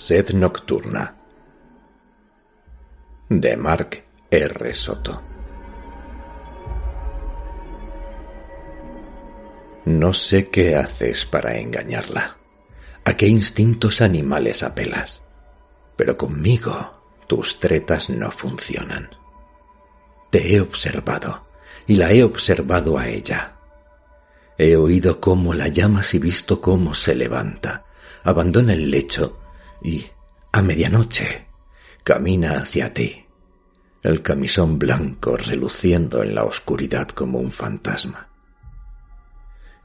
Sed Nocturna de Mark R. Soto. No sé qué haces para engañarla, a qué instintos animales apelas, pero conmigo tus tretas no funcionan. Te he observado y la he observado a ella. He oído cómo la llamas y visto cómo se levanta, abandona el lecho y, a medianoche, camina hacia ti, el camisón blanco reluciendo en la oscuridad como un fantasma.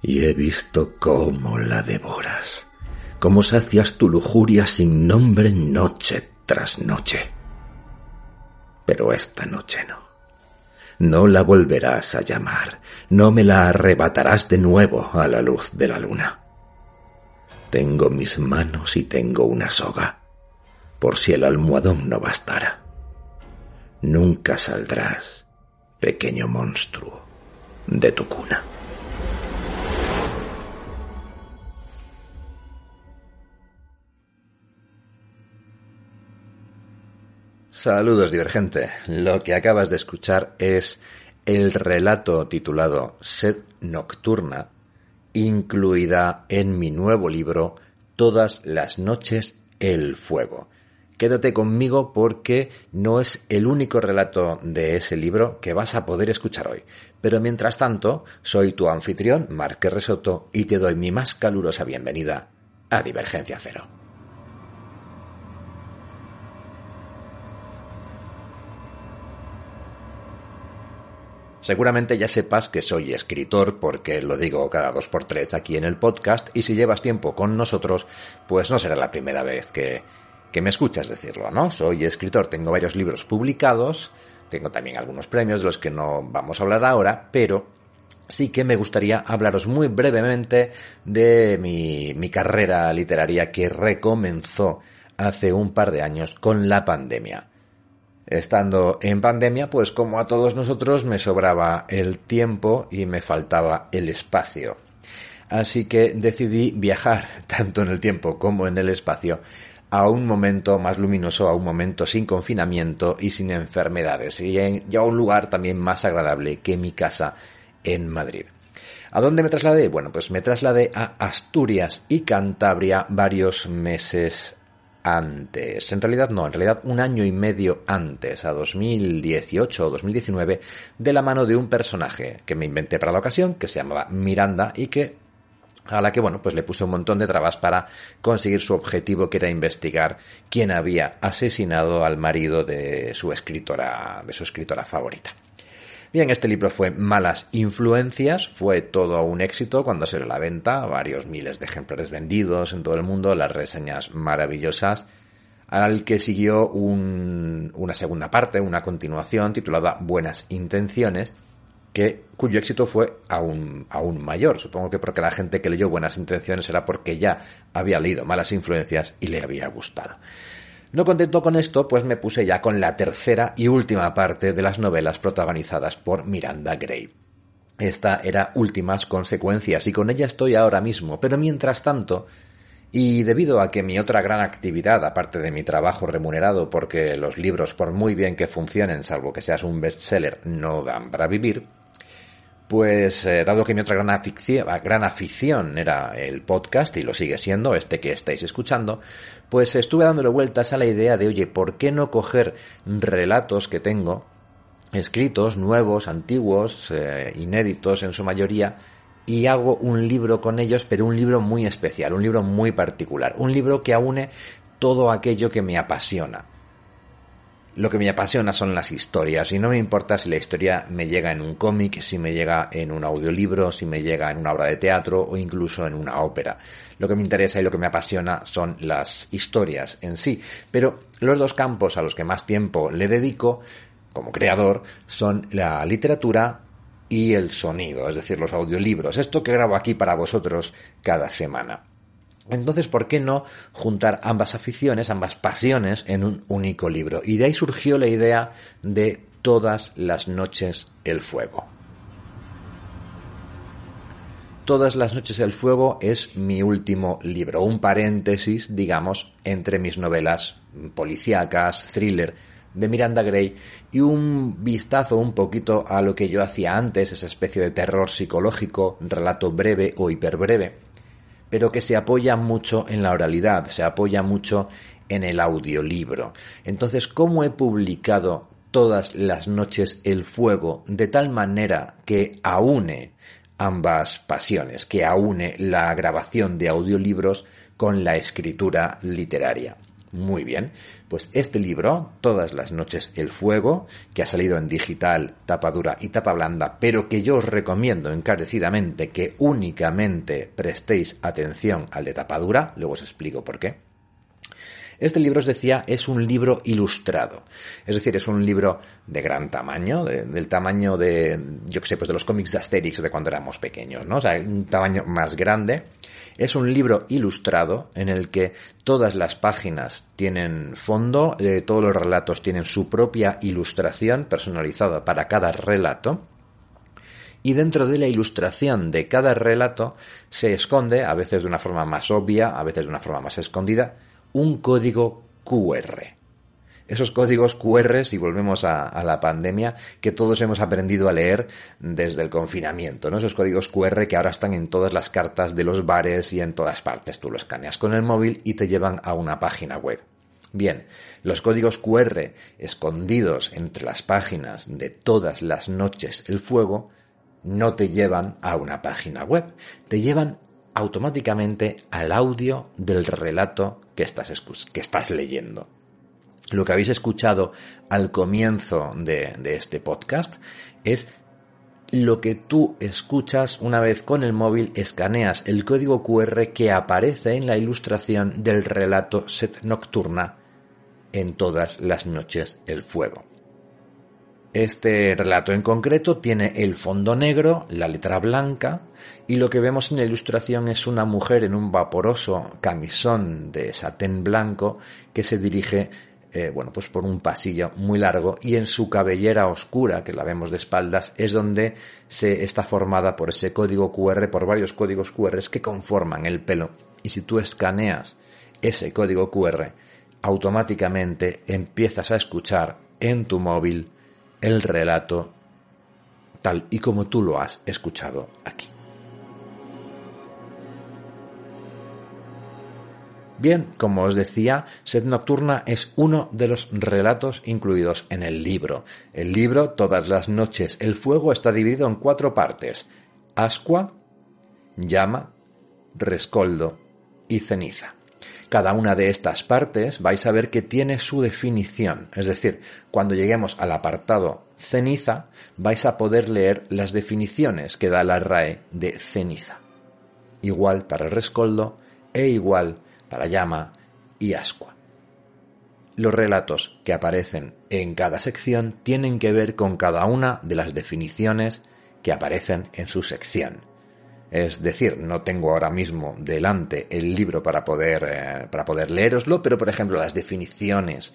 Y he visto cómo la devoras, cómo sacias tu lujuria sin nombre noche tras noche. Pero esta noche no. No la volverás a llamar, no me la arrebatarás de nuevo a la luz de la luna. Tengo mis manos y tengo una soga, por si el almohadón no bastara. Nunca saldrás, pequeño monstruo, de tu cuna. Saludos, divergente. Lo que acabas de escuchar es el relato titulado Sed Nocturna, incluida en mi nuevo libro Todas las noches el fuego. Quédate conmigo porque no es el único relato de ese libro que vas a poder escuchar hoy. Pero mientras tanto, soy tu anfitrión, Marque Resoto, y te doy mi más calurosa bienvenida a Divergencia Cero. Seguramente ya sepas que soy escritor porque lo digo cada dos por tres aquí en el podcast y si llevas tiempo con nosotros, pues no será la primera vez que, que me escuchas decirlo, ¿no? Soy escritor, tengo varios libros publicados, tengo también algunos premios de los que no vamos a hablar ahora, pero sí que me gustaría hablaros muy brevemente de mi, mi carrera literaria que recomenzó hace un par de años con la pandemia. Estando en pandemia, pues como a todos nosotros me sobraba el tiempo y me faltaba el espacio. Así que decidí viajar tanto en el tiempo como en el espacio a un momento más luminoso, a un momento sin confinamiento y sin enfermedades, y, a un lugar también más agradable que mi casa en Madrid. ¿A dónde me trasladé? Bueno, pues me trasladé a Asturias y Cantabria varios meses antes. En realidad no, en realidad un año y medio antes, a 2018 o 2019, de la mano de un personaje que me inventé para la ocasión, que se llamaba Miranda y que a la que, bueno, pues le puse un montón de trabas para conseguir su objetivo, que era investigar quién había asesinado al marido de su escritora, de su escritora favorita. Bien, este libro fue Malas Influencias, fue todo un éxito cuando salió a la venta, varios miles de ejemplares vendidos en todo el mundo, las reseñas maravillosas, al que siguió una segunda parte, una continuación titulada Buenas Intenciones, que, cuyo éxito fue aún, aún mayor. Supongo que porque la gente que leyó Buenas Intenciones era porque ya había leído Malas Influencias y le había gustado. No contento con esto, pues me puse ya con la tercera y última parte de las novelas protagonizadas por Miranda Gray. Esta era Últimas Consecuencias y con ella estoy ahora mismo, pero mientras tanto, y debido a que mi otra gran actividad, aparte de mi trabajo remunerado, porque los libros, por muy bien que funcionen, salvo que seas un bestseller, no dan para vivir, pues eh, dado que mi otra gran afición, gran afición era el podcast y lo sigue siendo, este que estáis escuchando, pues estuve dándole vueltas a la idea de, oye, ¿por qué no coger relatos que tengo, escritos, nuevos, antiguos, eh, inéditos en su mayoría, y hago un libro con ellos, pero un libro muy especial, un libro muy particular, un libro que aúne todo aquello que me apasiona lo que me apasiona son las historias y no me importa si la historia me llega en un cómic, si me llega en un audiolibro, si me llega en una obra de teatro o incluso en una ópera. Lo que me interesa y lo que me apasiona son las historias en sí. Pero los dos campos a los que más tiempo le dedico como creador son la literatura y el sonido, es decir, los audiolibros. Esto que grabo aquí para vosotros cada semana. Entonces, ¿por qué no juntar ambas aficiones, ambas pasiones en un único libro? Y de ahí surgió la idea de Todas las noches el fuego. Todas las noches el fuego es mi último libro, un paréntesis, digamos, entre mis novelas policíacas, thriller de Miranda Gray y un vistazo un poquito a lo que yo hacía antes, esa especie de terror psicológico, relato breve o hiperbreve pero que se apoya mucho en la oralidad, se apoya mucho en el audiolibro. Entonces, ¿cómo he publicado todas las noches el fuego de tal manera que aúne ambas pasiones, que aúne la grabación de audiolibros con la escritura literaria? Muy bien, pues este libro, Todas las noches el fuego, que ha salido en digital, tapa dura y tapa blanda, pero que yo os recomiendo encarecidamente que únicamente prestéis atención al de tapa dura, luego os explico por qué. Este libro, os decía, es un libro ilustrado. Es decir, es un libro de gran tamaño, del tamaño de, yo que sé, pues de los cómics de Asterix de cuando éramos pequeños, ¿no? O sea, un tamaño más grande. Es un libro ilustrado en el que todas las páginas tienen fondo, eh, todos los relatos tienen su propia ilustración personalizada para cada relato. Y dentro de la ilustración de cada relato se esconde, a veces de una forma más obvia, a veces de una forma más escondida, un código QR. Esos códigos QR, si volvemos a, la pandemia, que todos hemos aprendido a leer desde el confinamiento, ¿no? Esos códigos QR que ahora están en todas las cartas de los bares y en todas partes. Tú lo escaneas con el móvil y te llevan a una página web. Bien, los códigos QR escondidos entre las páginas de todas las noches el fuego no te llevan a una página web, te llevan automáticamente al audio del relato que estás, que estás leyendo. Lo que habéis escuchado al comienzo de, este podcast es lo que tú escuchas una vez con el móvil escaneas el código QR que aparece en la ilustración del relato Set Nocturna en todas las noches el fuego. Este relato en concreto tiene el fondo negro, la letra blanca, y lo que vemos en la ilustración es una mujer en un vaporoso camisón de satén blanco que se dirige eh, bueno, pues por un pasillo muy largo y en su cabellera oscura, que la vemos de espaldas, es donde se está formada por ese código QR, por varios códigos QR que conforman el pelo. Y si tú escaneas ese código QR, automáticamente empiezas a escuchar en tu móvil el relato tal y como tú lo has escuchado aquí. Bien, como os decía, Sed Nocturna es uno de los relatos incluidos en el libro. El libro, Todas las noches, el fuego está dividido en cuatro partes. Ascua, llama, rescoldo y ceniza. Cada una de estas partes vais a ver que tiene su definición. Es decir, cuando lleguemos al apartado ceniza, vais a poder leer las definiciones que da la RAE de ceniza. Igual para rescoldo e igual para llama y ascua. Los relatos que aparecen en cada sección tienen que ver con cada una de las definiciones que aparecen en su sección. Es decir, no tengo ahora mismo delante el libro para poder, eh, para poder leeroslo, pero por ejemplo las definiciones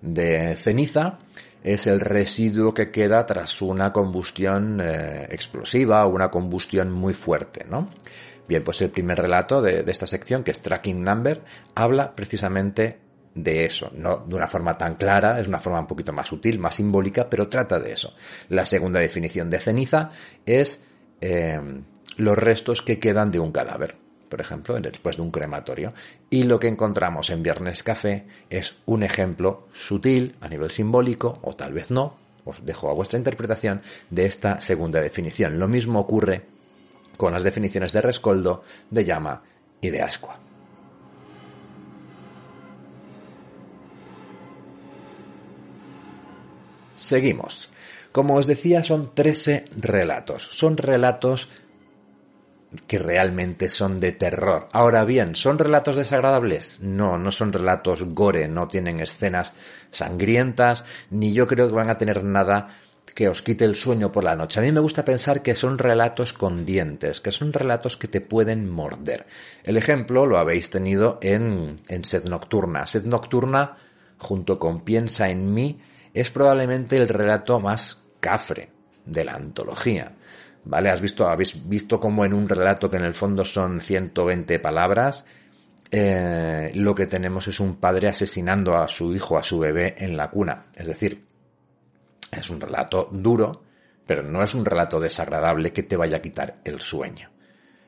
de ceniza es el residuo que queda tras una combustión eh, explosiva o una combustión muy fuerte, ¿no? Bien, pues el primer relato de, esta sección, que es Tracking Number, habla precisamente de eso, no de una forma tan clara, es una forma un poquito más sutil, más simbólica, pero trata de eso. La segunda definición de ceniza es eh, los restos que quedan de un cadáver, por ejemplo, después de un crematorio. Y lo que encontramos en Viernes Café es un ejemplo sutil a nivel simbólico, o tal vez no, os dejo a vuestra interpretación, de esta segunda definición. Lo mismo ocurre con las definiciones de rescoldo, de llama y de ascua. Seguimos. Como os decía, son 13 relatos. Son relatos que realmente son de terror. Ahora bien, ¿son relatos desagradables? No, no son relatos gore, no tienen escenas sangrientas, ni yo creo que van a tener nada que os quite el sueño por la noche. A mí me gusta pensar que son relatos con dientes, que son relatos que te pueden morder. El ejemplo lo habéis tenido en, en Sed Nocturna. Sed Nocturna, junto con Piensa en mí, es probablemente el relato más cafre de la antología. ¿Vale? Has visto, habéis visto como en un relato que en el fondo son 120 palabras, eh, lo que tenemos es un padre asesinando a su hijo, a su bebé en la cuna. Es decir, es un relato duro, pero no es un relato desagradable que te vaya a quitar el sueño.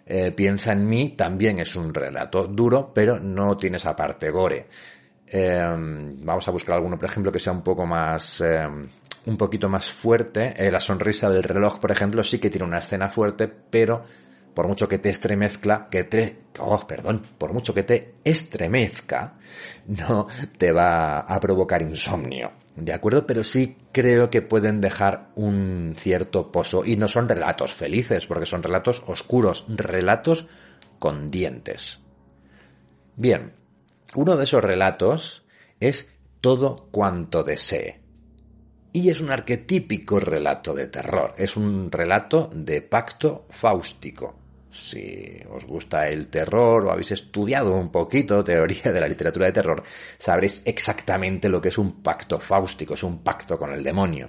Eh, piensa en mí también es un relato duro, pero no tiene esa parte gore. Eh, vamos a buscar alguno, por ejemplo, que sea un poco más, eh, un poquito más fuerte. la sonrisa del reloj, por ejemplo, sí que tiene una escena fuerte, pero por mucho que te estremezca, que te, oh, perdón, por mucho que te estremezca, no te va a provocar insomnio. ¿De acuerdo? Pero sí creo que pueden dejar un cierto pozo y no son relatos felices, porque son relatos oscuros, relatos con dientes. Bien, uno de esos relatos es todo cuanto desee. Y es un arquetípico relato de terror, es un relato de pacto fáustico si os gusta el terror o habéis estudiado un poquito teoría de la literatura de terror, sabréis exactamente lo que es un pacto fáustico, es un pacto con el demonio.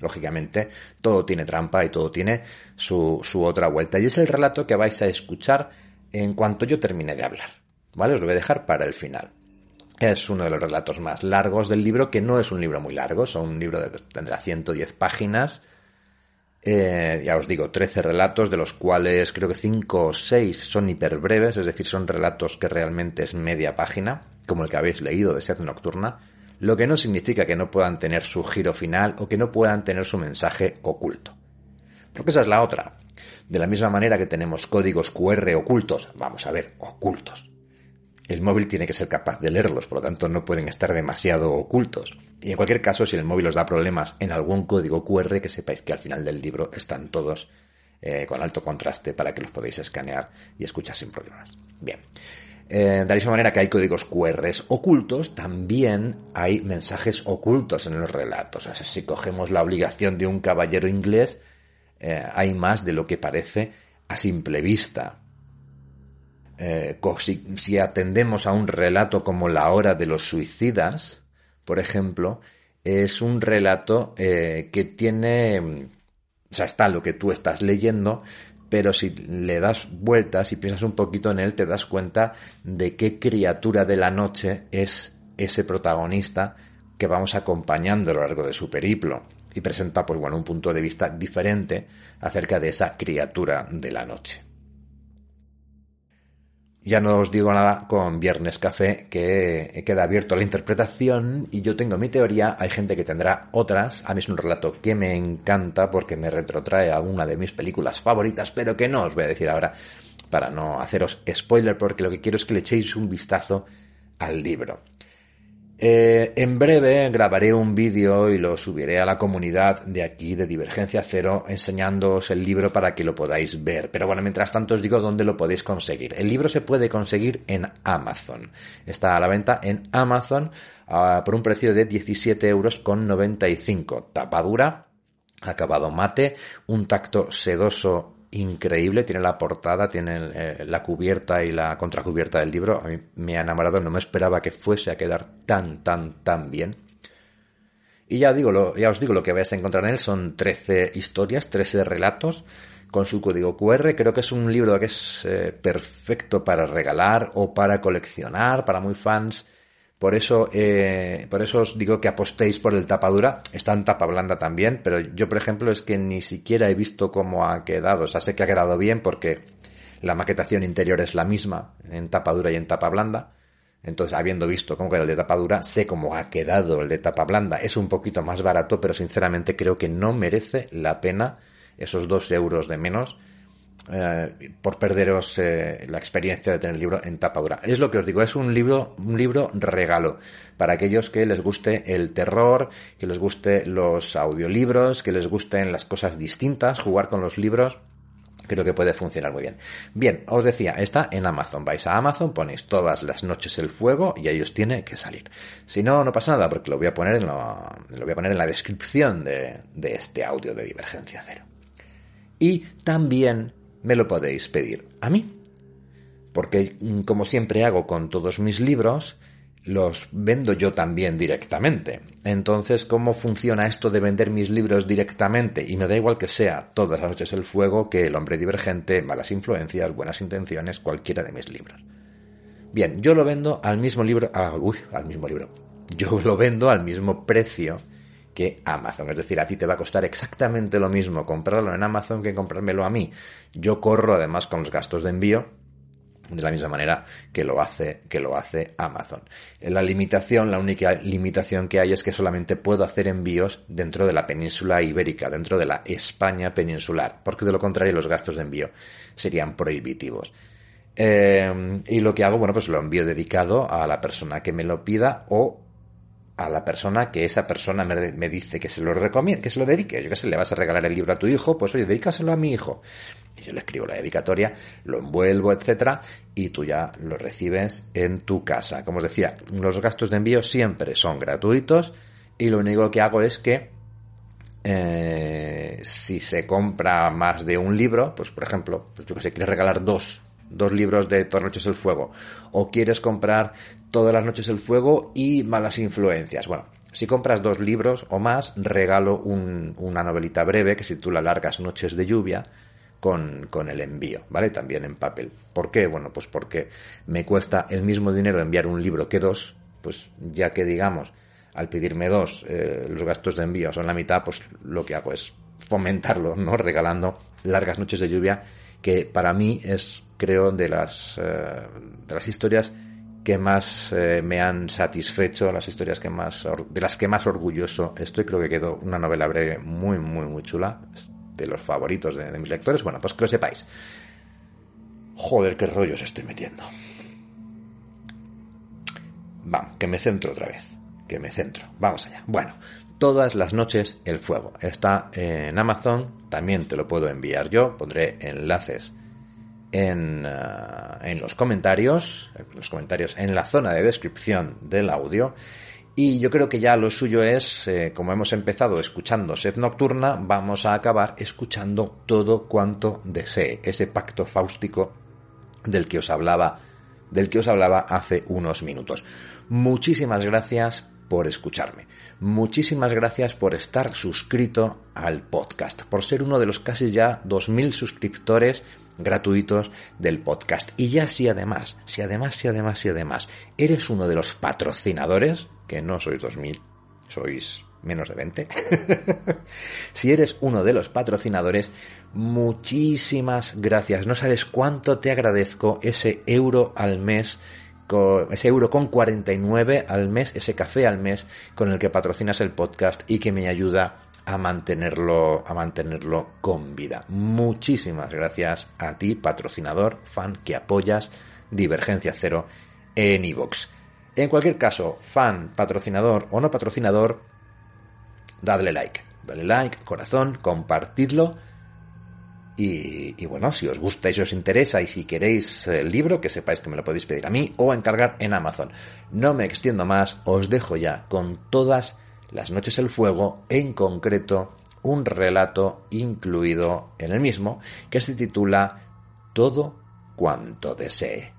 Lógicamente, todo tiene trampa y todo tiene su, su otra vuelta. Y es el relato que vais a escuchar en cuanto yo termine de hablar. ¿Vale? Os lo voy a dejar para el final. Es uno de los relatos más largos del libro, que no es un libro muy largo, son un libro de tendrá 110 páginas eh, ya os digo, 13 relatos, de los cuales creo que 5 o 6 son hiperbreves, es decir, son relatos que realmente es media página, como el que habéis leído de Sed Nocturna, lo que no significa que no puedan tener su giro final o que no puedan tener su mensaje oculto. Porque esa es la otra. De la misma manera que tenemos códigos QR ocultos, vamos a ver, ocultos el móvil tiene que ser capaz de leerlos, por lo tanto no pueden estar demasiado ocultos. Y en cualquier caso, si el móvil os da problemas en algún código QR, que sepáis que al final del libro están todos eh, con alto contraste para que los podáis escanear y escuchar sin problemas. Bien. Eh, de la misma manera que hay códigos QR ocultos, también hay mensajes ocultos en los relatos. O sea, si cogemos la obligación de un caballero inglés, eh, hay más de lo que parece a simple vista. Eh, si, atendemos a un relato como La hora de los suicidas, por ejemplo, es un relato eh, que tiene, o sea, está lo que tú estás leyendo, pero si le das vueltas y piensas un poquito en él, te das cuenta de qué criatura de la noche es ese protagonista que vamos acompañando a lo largo de su periplo y presenta, pues bueno, un punto de vista diferente acerca de esa criatura de la noche. Ya no os digo nada con Viernes Café, que queda abierto a la interpretación y yo tengo mi teoría, hay gente que tendrá otras. A mí es un relato que me encanta porque me retrotrae a una de mis películas favoritas, pero que no os voy a decir ahora para no haceros spoiler porque lo que quiero es que le echéis un vistazo al libro. Eh, en breve grabaré un vídeo y lo subiré a la comunidad de aquí de Divergencia Cero enseñándoos el libro para que lo podáis ver. Pero bueno, mientras tanto os digo dónde lo podéis conseguir. El libro se puede conseguir en Amazon. Está a la venta en Amazon ah, por un precio de 17 euros con 95. Tapadura, acabado mate, un tacto sedoso increíble, tiene la portada, tiene eh, la cubierta y la contracubierta del libro. A mí me ha enamorado, no me esperaba que fuese a quedar tan, tan, tan bien. Y ya digo, ya os digo, lo que vais a encontrar en él son 13 historias, 13 relatos con su código QR. Creo que es un libro que es eh, perfecto para regalar o para coleccionar, para muy fans por eso, eh, por eso os digo que apostéis por el tapadura. Está en tapa blanda también, pero yo, por ejemplo, es que ni siquiera he visto cómo ha quedado. O sea, sé que ha quedado bien porque la maquetación interior es la misma en tapa dura y en tapa blanda. Entonces, habiendo visto cómo queda el de tapa dura, sé cómo ha quedado el de tapa blanda. Es un poquito más barato, pero sinceramente creo que no merece la pena esos dos euros de menos eh, por perderos eh, la experiencia de tener el libro en tapa dura. Es lo que os digo, es un libro, un libro regalo para aquellos que les guste el terror, que les guste los audiolibros, que les gusten las cosas distintas, jugar con los libros creo que puede funcionar muy bien. Bien, os decía, está en Amazon. Vais a Amazon, ponéis todas las noches el fuego y ahí os tiene que salir. Si no, no pasa nada porque lo voy a poner en, lo, lo voy a poner en la descripción de, de este audio de Divergencia Cero. Y también me lo podéis pedir a mí. Porque, mm, como siempre hago con todos mis libros, los vendo yo también directamente. Entonces, ¿cómo funciona esto de vender mis libros directamente? Y me da igual que sea Todas las noches el fuego, que El hombre divergente, Malas influencias, Buenas intenciones, cualquiera de mis libros. Bien, yo lo vendo al mismo libro, ah, uy, al mismo libro. Yo lo vendo al mismo precio que Amazon. Es decir, a ti te va a costar exactamente lo mismo comprarlo en Amazon que comprármelo a mí. Yo corro además con los gastos de envío de la misma manera que lo hace que lo hace Amazon. La limitación, la única limitación que hay es que solamente puedo hacer envíos dentro de la península ibérica, dentro de la España peninsular, porque de lo contrario los gastos de envío serían prohibitivos. Eh, y lo que hago, bueno, pues lo envío dedicado a la persona que me lo pida o a la persona que esa persona me, dice que se lo recomiende, que se lo dedique. Yo que sé, le vas a regalar el libro a tu hijo, pues oye, dedícaselo a mi hijo. Y yo le escribo la dedicatoria, lo envuelvo, etcétera, y tú ya lo recibes en tu casa. Como os decía, los gastos de envío siempre son gratuitos y lo único que hago es que eh, si se compra más de un libro, pues por ejemplo, pues yo que sé, quieres regalar dos dos libros de Todas noches el fuego, o quieres comprar Todas las noches el fuego y Malas influencias. Bueno, si compras dos libros o más, regalo una novelita breve que se titula Largas noches de lluvia con, con, el envío, ¿vale? También en papel. ¿Por qué? Bueno, pues porque me cuesta el mismo dinero enviar un libro que dos, pues ya que digamos, al pedirme dos, eh, los gastos de envío son la mitad, pues lo que hago es fomentarlo, ¿no? Regalando largas noches de lluvia, que para mí es creo, de las, eh, de las historias que más eh, me han satisfecho, las historias que más, de las que más orgulloso estoy. Creo que quedó una novela breve muy, muy, muy chula, de los favoritos de, mis lectores. Bueno, pues que lo sepáis. Joder, qué rollos estoy metiendo. Vamos, que me centro otra vez. Que me centro. Vamos allá. Bueno, todas las noches el fuego. Está en Amazon. También te lo puedo enviar yo. Pondré enlaces en, eh, en los comentarios, en los comentarios en la zona de descripción del audio. Y yo creo que ya lo suyo es, eh, como hemos empezado escuchando Sed Nocturna, vamos a acabar escuchando todo cuanto desee, ese pacto fáustico del que os hablaba, del que os hablaba hace unos minutos. Muchísimas gracias por escucharme. Muchísimas gracias por estar suscrito al podcast, por ser uno de los casi ya 2.000 suscriptores gratuitos del podcast. Y ya si además, si además, si además, si además eres uno de los patrocinadores, que no sois 2000, sois menos de 20. si eres uno de los patrocinadores, muchísimas gracias. No sabes cuánto te agradezco ese euro al mes ese euro con 49 al mes, ese café al mes con el que patrocinas el podcast y que me ayuda a mantenerlo, a mantenerlo con vida. Muchísimas gracias a ti, patrocinador, fan, que apoyas Divergencia Cero en iVoox. En cualquier caso, fan, patrocinador o no patrocinador, dadle like. Dadle like, corazón, compartidlo. Y, bueno, si os gusta y si os interesa y si queréis el libro, que sepáis que me lo podéis pedir a mí o encargar en Amazon. No me extiendo más, os dejo ya con todas las noches el fuego, en concreto un relato incluido en el mismo que se titula Todo cuanto desee.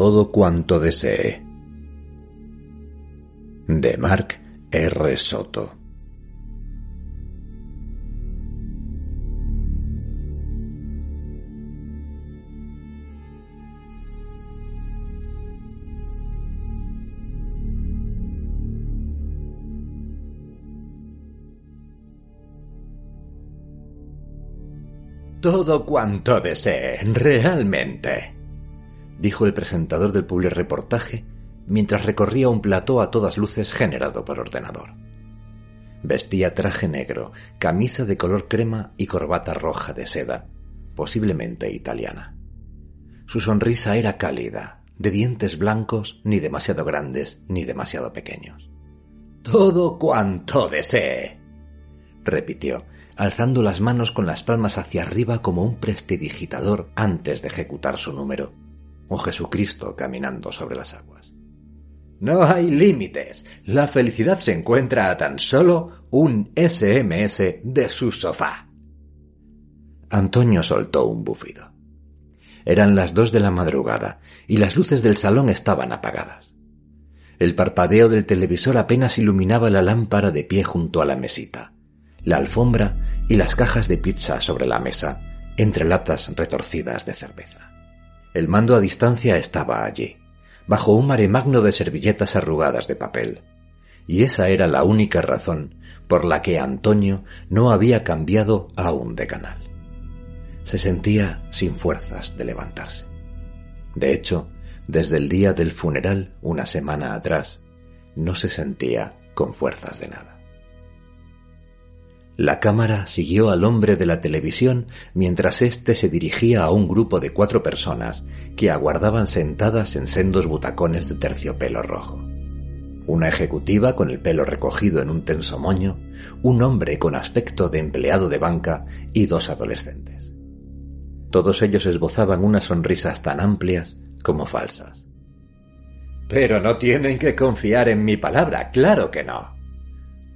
Todo cuanto desee. De Mark R. Soto. Todo cuanto desee, realmente, dijo el presentador del reportaje mientras recorría un plató a todas luces generado por ordenador. Vestía traje negro, camisa de color crema y corbata roja de seda, posiblemente italiana. Su sonrisa era cálida, de dientes blancos, ni demasiado grandes ni demasiado pequeños. Todo cuanto desee, repitió, alzando las manos con las palmas hacia arriba como un prestidigitador antes de ejecutar su número, o Jesucristo caminando sobre las aguas. No hay límites. La felicidad se encuentra a tan solo un SMS de su sofá. Antonio soltó un bufido. Eran las dos de la madrugada y las luces del salón estaban apagadas. El parpadeo del televisor apenas iluminaba la lámpara de pie junto a la mesita la alfombra y las cajas de pizza sobre la mesa, entre latas retorcidas de cerveza. El mando a distancia estaba allí, bajo un mare magno de servilletas arrugadas de papel, y esa era la única razón por la que Antonio no había cambiado aún de canal. Se sentía sin fuerzas de levantarse. De hecho, desde el día del funeral, una semana atrás, no se sentía con fuerzas de nada. La cámara siguió al hombre de la televisión mientras éste se dirigía a un grupo de cuatro personas que aguardaban sentadas en sendos butacones de terciopelo rojo. Una ejecutiva con el pelo recogido en un tenso moño, un hombre con aspecto de empleado de banca y dos adolescentes. Todos ellos esbozaban unas sonrisas tan amplias como falsas. Pero no tienen que confiar en mi palabra, claro que no,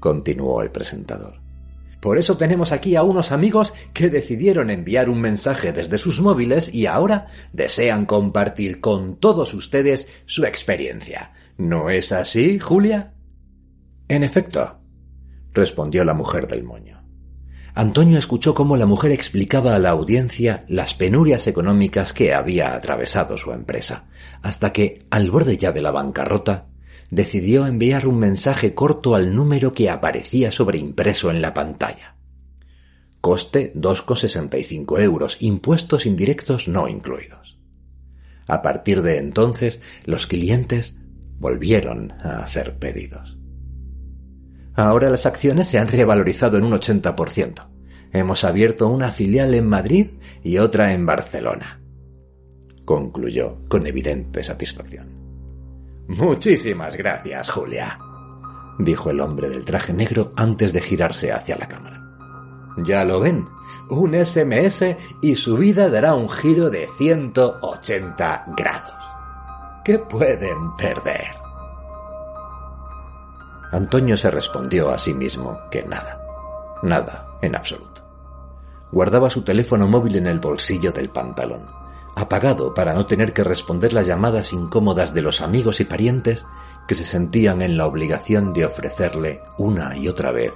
continuó el presentador. Por eso tenemos aquí a unos amigos que decidieron enviar un mensaje desde sus móviles y ahora desean compartir con todos ustedes su experiencia. ¿No es así, Julia? En efecto, respondió la mujer del moño. Antonio escuchó cómo la mujer explicaba a la audiencia las penurias económicas que había atravesado su empresa, hasta que, al borde ya de la bancarrota, decidió enviar un mensaje corto al número que aparecía sobreimpreso en la pantalla. Coste 2,65 euros, impuestos indirectos no incluidos. A partir de entonces, los clientes volvieron a hacer pedidos. Ahora las acciones se han revalorizado en un 80%. Hemos abierto una filial en Madrid y otra en Barcelona. Concluyó con evidente satisfacción. Muchísimas gracias, Julia, dijo el hombre del traje negro antes de girarse hacia la cámara. Ya lo ven, un SMS y su vida dará un giro de 180 grados. ¿Qué pueden perder? Antonio se respondió a sí mismo que nada, nada en absoluto. Guardaba su teléfono móvil en el bolsillo del pantalón apagado para no tener que responder las llamadas incómodas de los amigos y parientes que se sentían en la obligación de ofrecerle una y otra vez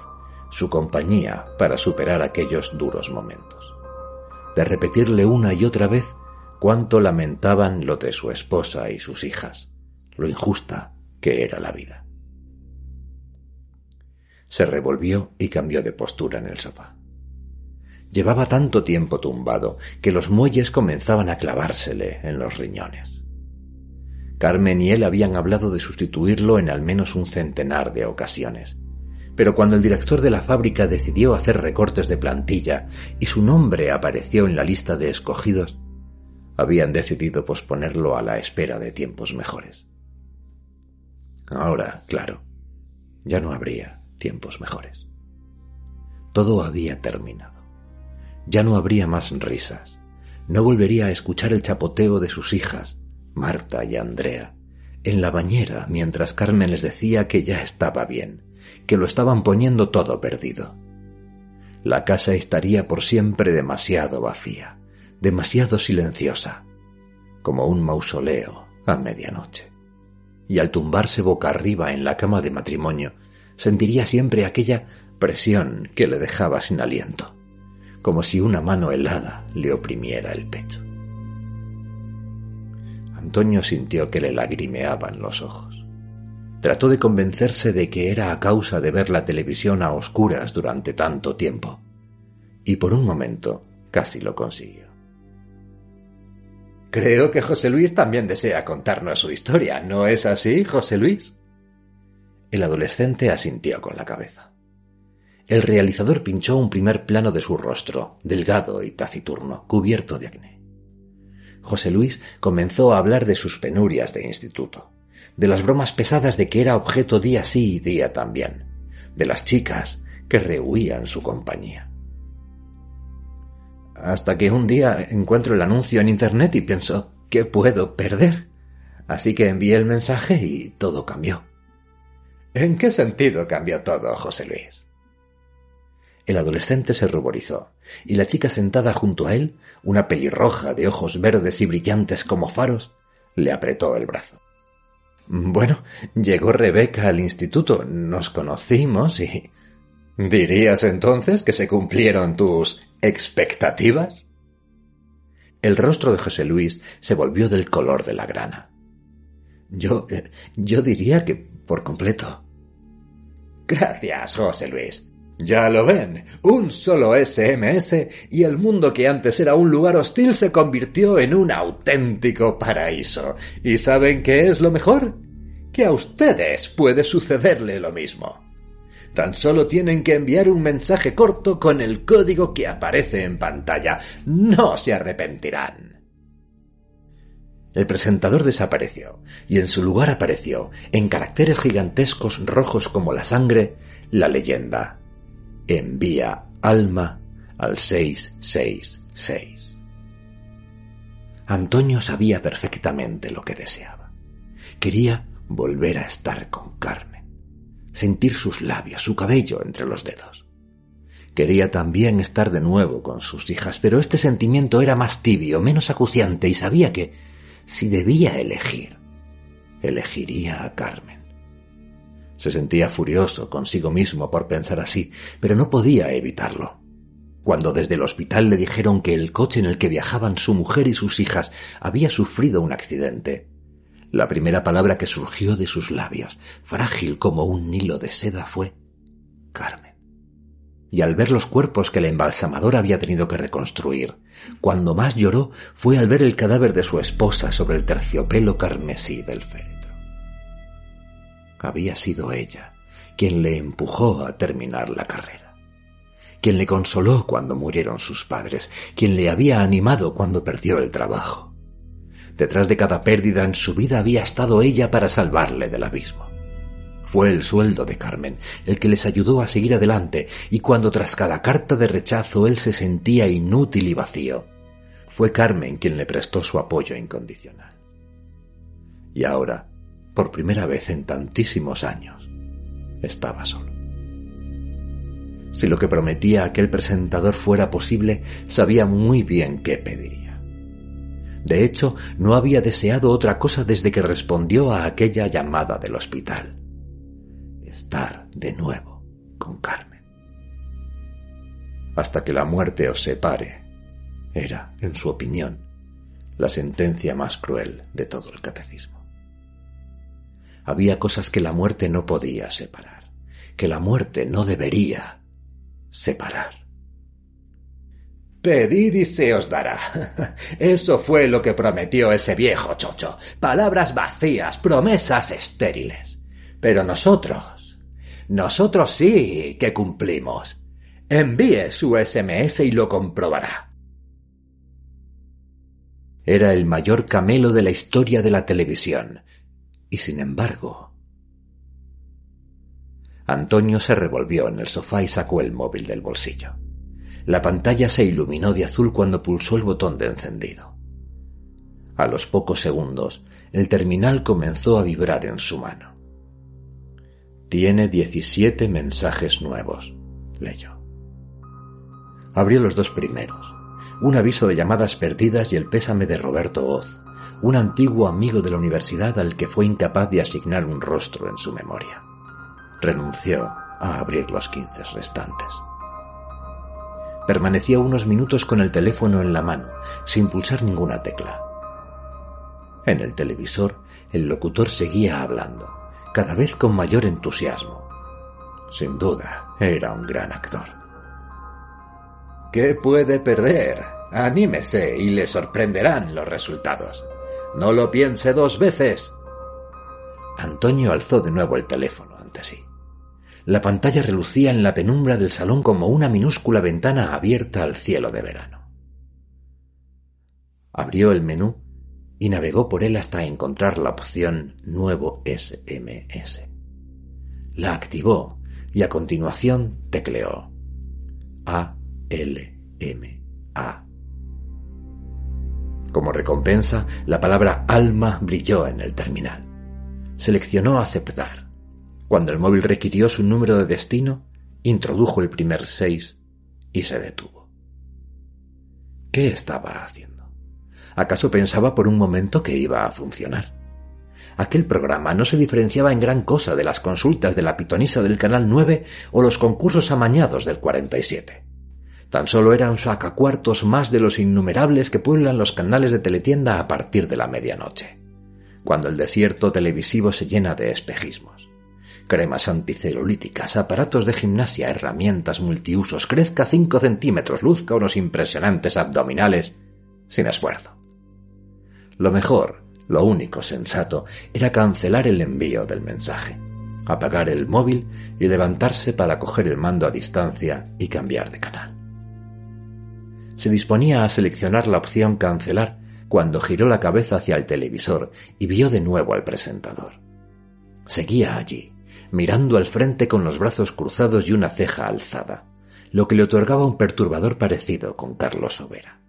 su compañía para superar aquellos duros momentos, de repetirle una y otra vez cuánto lamentaban lo de su esposa y sus hijas, lo injusta que era la vida. Se revolvió y cambió de postura en el sofá. Llevaba tanto tiempo tumbado que los muelles comenzaban a clavársele en los riñones. Carmen y él habían hablado de sustituirlo en al menos un centenar de ocasiones. Pero cuando el director de la fábrica decidió hacer recortes de plantilla y su nombre apareció en la lista de escogidos, habían decidido posponerlo a la espera de tiempos mejores. Ahora, claro, ya no habría tiempos mejores. Todo había terminado. Ya no habría más risas. No volvería a escuchar el chapoteo de sus hijas, Marta y Andrea, en la bañera mientras Carmen les decía que ya estaba bien, que lo estaban poniendo todo perdido. La casa estaría por siempre demasiado vacía, demasiado silenciosa, como un mausoleo a medianoche. Y al tumbarse boca arriba en la cama de matrimonio, sentiría siempre aquella presión que le dejaba sin aliento, como si una mano helada le oprimiera el pecho. Antonio sintió que le lagrimeaban los ojos. Trató de convencerse de que era a causa de ver la televisión a oscuras durante tanto tiempo, y por un momento casi lo consiguió. Creo que José Luis también desea contarnos su historia, ¿no es así, José Luis? El adolescente asintió con la cabeza. El realizador pinchó un primer plano de su rostro, delgado y taciturno, cubierto de acné. José Luis comenzó a hablar de sus penurias de instituto, de las bromas pesadas de que era objeto día sí y día también, de las chicas que rehuían su compañía. Hasta que un día encuentro el anuncio en Internet y pienso, ¿qué puedo perder? Así que envié el mensaje y todo cambió. ¿En qué sentido cambió todo, José Luis? El adolescente se ruborizó, y la chica sentada junto a él, una pelirroja de ojos verdes y brillantes como faros, le apretó el brazo. Bueno, llegó Rebeca al instituto, nos conocimos y... ¿Dirías entonces que se cumplieron tus expectativas? El rostro de José Luis se volvió del color de la grana. Yo... Eh, yo diría que por completo. Gracias, José Luis. Ya lo ven, un solo SMS y el mundo que antes era un lugar hostil se convirtió en un auténtico paraíso. ¿Y saben qué es lo mejor? Que a ustedes puede sucederle lo mismo. Tan solo tienen que enviar un mensaje corto con el código que aparece en pantalla. No se arrepentirán. El presentador desapareció, y en su lugar apareció, en caracteres gigantescos rojos como la sangre, la leyenda envía alma al 666. Antonio sabía perfectamente lo que deseaba. Quería volver a estar con Carmen, sentir sus labios, su cabello entre los dedos. Quería también estar de nuevo con sus hijas, pero este sentimiento era más tibio, menos acuciante, y sabía que, si debía elegir, elegiría a Carmen. Se sentía furioso consigo mismo por pensar así, pero no podía evitarlo. Cuando desde el hospital le dijeron que el coche en el que viajaban su mujer y sus hijas había sufrido un accidente, la primera palabra que surgió de sus labios, frágil como un hilo de seda, fue Carmen. Y al ver los cuerpos que el embalsamador había tenido que reconstruir, cuando más lloró fue al ver el cadáver de su esposa sobre el terciopelo carmesí del féretro había sido ella quien le empujó a terminar la carrera, quien le consoló cuando murieron sus padres, quien le había animado cuando perdió el trabajo. Detrás de cada pérdida en su vida había estado ella para salvarle del abismo. Fue el sueldo de Carmen el que les ayudó a seguir adelante y cuando tras cada carta de rechazo él se sentía inútil y vacío, fue Carmen quien le prestó su apoyo incondicional. Y ahora, por primera vez en tantísimos años, estaba solo. Si lo que prometía aquel presentador fuera posible, sabía muy bien qué pediría. De hecho, no había deseado otra cosa desde que respondió a aquella llamada del hospital. Estar de nuevo con Carmen. Hasta que la muerte os separe, era, en su opinión, la sentencia más cruel de todo el catecismo había cosas que la muerte no podía separar, que la muerte no debería separar. Pedid y se os dará. Eso fue lo que prometió ese viejo chocho. Palabras vacías, promesas estériles. Pero nosotros, nosotros sí que cumplimos. Envíe su SMS y lo comprobará. Era el mayor camelo de la historia de la televisión, y sin embargo... Antonio se revolvió en el sofá y sacó el móvil del bolsillo. La pantalla se iluminó de azul cuando pulsó el botón de encendido. A los pocos segundos, el terminal comenzó a vibrar en su mano. Tiene diecisiete mensajes nuevos, leyó. Abrió los dos primeros. un aviso de llamadas perdidas y el pésame de Roberto Oz, un antiguo amigo de la universidad al que fue incapaz de asignar un rostro en su memoria. Renunció a abrir los quince restantes. Permaneció unos minutos con el teléfono en la mano, sin pulsar ninguna tecla. En el televisor, el locutor seguía hablando, cada vez con mayor entusiasmo. Sin duda, era un gran actor. ¿Qué puede perder? Anímese y le sorprenderán los resultados. No lo piense dos veces. Antonio alzó de nuevo el teléfono ante sí. La pantalla relucía en la penumbra del salón como una minúscula ventana abierta al cielo de verano. Abrió el menú y navegó por él hasta encontrar la opción Nuevo SMS. La activó y a continuación tecleó A L M A. Como recompensa, la palabra alma brilló en el terminal. Seleccionó aceptar cuando el móvil requirió su número de destino, introdujo el primer seis y se detuvo. ¿Qué estaba haciendo? ¿Acaso pensaba por un momento que iba a funcionar? Aquel programa no se diferenciaba en gran cosa de las consultas de la pitonisa del Canal 9 o los concursos amañados del 47. Tan solo era un sacacuartos más de los innumerables que pueblan los canales de teletienda a partir de la medianoche, cuando el desierto televisivo se llena de espejismos cremas anticelulíticas, aparatos de gimnasia, herramientas multiusos, crezca cinco centímetros, luzca unos impresionantes abdominales, sin esfuerzo. Lo mejor, lo único sensato, era cancelar el envío del mensaje, apagar el móvil y levantarse para coger el mando a distancia y cambiar de canal. Se disponía a seleccionar la opción cancelar cuando giró la cabeza hacia el televisor y vio de nuevo al presentador. Seguía allí, mirando al frente con los brazos cruzados y una ceja alzada, lo que le otorgaba un perturbador parecido con Carlos Overa.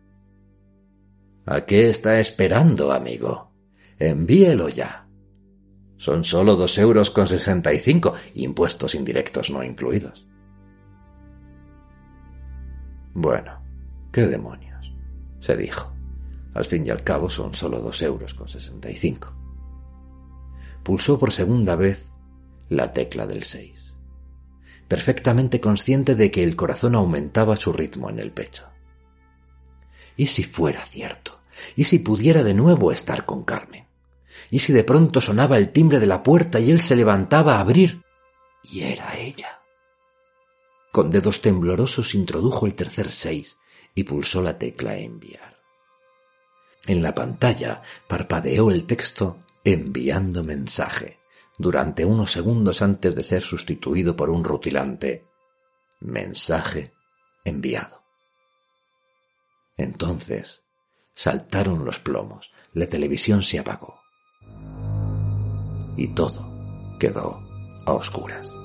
¿A qué está esperando, amigo? Envíelo ya. Son solo dos euros con sesenta y cinco, impuestos indirectos no incluidos. Bueno, qué demonios, se dijo. Al fin y al cabo son solo dos euros con sesenta y cinco. Pulsó por segunda vez la tecla del 6, perfectamente consciente de que el corazón aumentaba su ritmo en el pecho. ¿Y si fuera cierto? ¿Y si pudiera de nuevo estar con Carmen? ¿Y si de pronto sonaba el timbre de la puerta y él se levantaba a abrir? Y era ella. Con dedos temblorosos introdujo el tercer seis y pulsó la tecla enviar. En la pantalla parpadeó el texto enviando mensaje durante unos segundos antes de ser sustituido por un rutilante mensaje enviado. Entonces saltaron los plomos, la televisión se apagó y todo quedó a oscuras.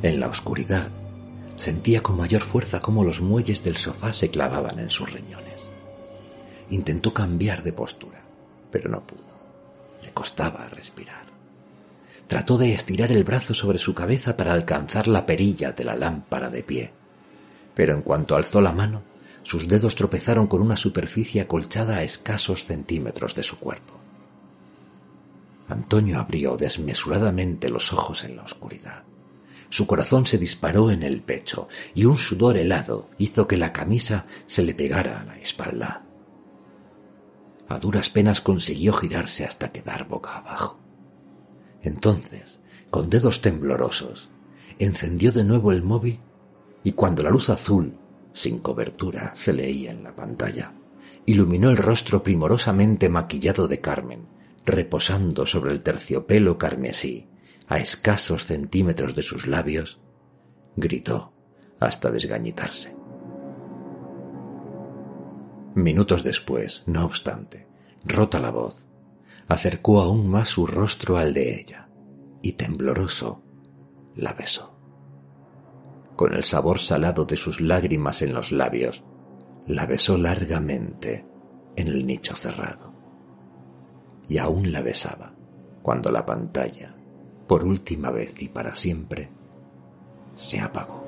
En la oscuridad, sentía con mayor fuerza cómo los muelles del sofá se clavaban en sus riñones. Intentó cambiar de postura, pero no pudo. Le costaba respirar. Trató de estirar el brazo sobre su cabeza para alcanzar la perilla de la lámpara de pie, pero en cuanto alzó la mano, sus dedos tropezaron con una superficie acolchada a escasos centímetros de su cuerpo. Antonio abrió desmesuradamente los ojos en la oscuridad. Su corazón se disparó en el pecho y un sudor helado hizo que la camisa se le pegara a la espalda. A duras penas consiguió girarse hasta quedar boca abajo. Entonces, con dedos temblorosos, encendió de nuevo el móvil y cuando la luz azul, sin cobertura, se leía en la pantalla, iluminó el rostro primorosamente maquillado de Carmen, reposando sobre el terciopelo carmesí a escasos centímetros de sus labios, gritó hasta desgañitarse. Minutos después, no obstante, rota la voz, acercó aún más su rostro al de ella y tembloroso la besó. Con el sabor salado de sus lágrimas en los labios, la besó largamente en el nicho cerrado. Y aún la besaba cuando la pantalla, por última vez y para siempre, se apagó.